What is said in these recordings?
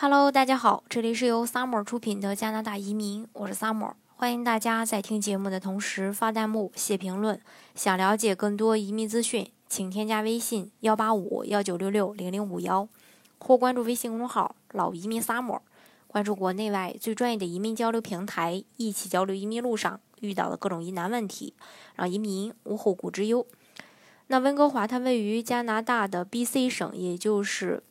Hello，大家好，这里是由 Summer 出品的加拿大移民，我是 Summer，欢迎大家在听节目的同时发弹幕、写评论。想了解更多移民资讯，请添加微信幺八五幺九六六零零五幺，或关注微信公众号“老移民 Summer”，关注国内外最专业的移民交流平台，一起交流移民路上遇到的各种疑难问题，让移民无后顾之忧。那温哥华它位于加拿大的 BC 省，也就是。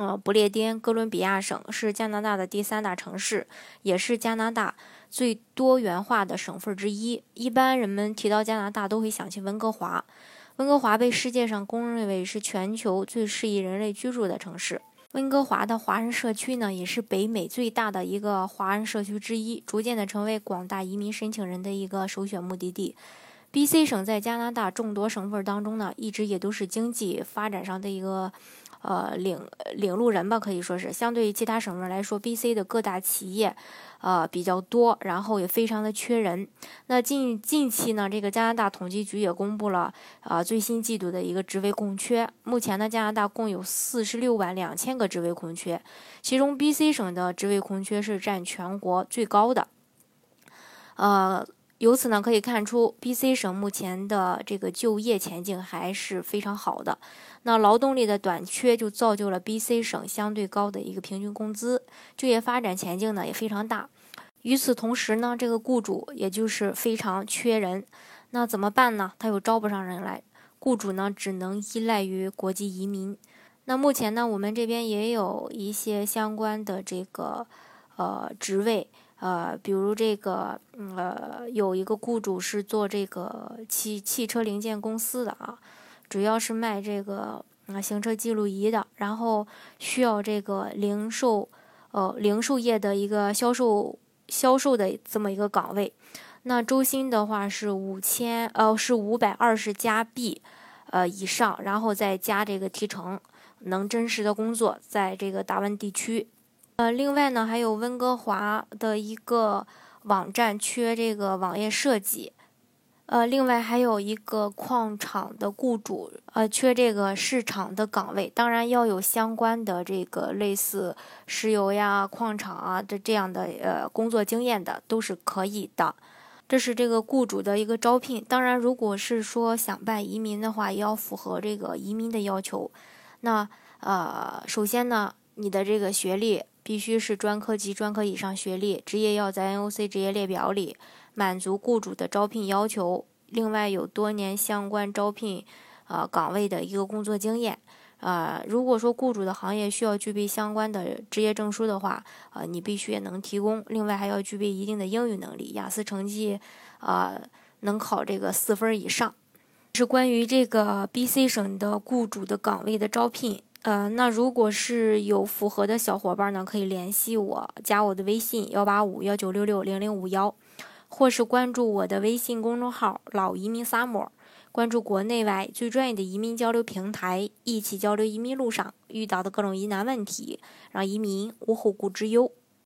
呃，不列颠哥伦比亚省是加拿大的第三大城市，也是加拿大最多元化的省份之一。一般人们提到加拿大，都会想起温哥华。温哥华被世界上公认为是全球最适宜人类居住的城市。温哥华的华人社区呢，也是北美最大的一个华人社区之一，逐渐的成为广大移民申请人的一个首选目的地。B.C 省在加拿大众多省份当中呢，一直也都是经济发展上的一个。呃，领领路人吧，可以说是相对于其他省份来说，B.C 的各大企业，呃比较多，然后也非常的缺人。那近近期呢，这个加拿大统计局也公布了啊最新季度的一个职位空缺。目前呢，加拿大共有四十六万两千个职位空缺，其中 B.C 省的职位空缺是占全国最高的。呃，由此呢可以看出，B.C 省目前的这个就业前景还是非常好的。那劳动力的短缺就造就了 B.C 省相对高的一个平均工资，就业发展前景呢也非常大。与此同时呢，这个雇主也就是非常缺人，那怎么办呢？他又招不上人来，雇主呢只能依赖于国际移民。那目前呢，我们这边也有一些相关的这个呃职位，呃，比如这个呃有一个雇主是做这个汽汽车零件公司的啊。主要是卖这个啊行车记录仪的，然后需要这个零售，呃零售业的一个销售销售的这么一个岗位。那周薪的话是五千，呃是五百二十加币，呃以上，然后再加这个提成，能真实的工作在这个大湾地区。呃，另外呢还有温哥华的一个网站缺这个网页设计。呃，另外还有一个矿场的雇主，呃，缺这个市场的岗位，当然要有相关的这个类似石油呀、矿场啊的这样的呃工作经验的都是可以的。这是这个雇主的一个招聘。当然，如果是说想办移民的话，也要符合这个移民的要求。那呃，首先呢，你的这个学历必须是专科及专科以上学历，职业要在 NOC 职业列表里。满足雇主的招聘要求，另外有多年相关招聘，呃岗位的一个工作经验，呃，如果说雇主的行业需要具备相关的职业证书的话，呃，你必须也能提供。另外还要具备一定的英语能力，雅思成绩，呃，能考这个四分以上。是关于这个 B.C 省的雇主的岗位的招聘，呃，那如果是有符合的小伙伴呢，可以联系我，加我的微信幺八五幺九六六零零五幺。或是关注我的微信公众号“老移民 summer”，关注国内外最专业的移民交流平台，一起交流移民路上遇到的各种疑难问题，让移民无后顾之忧。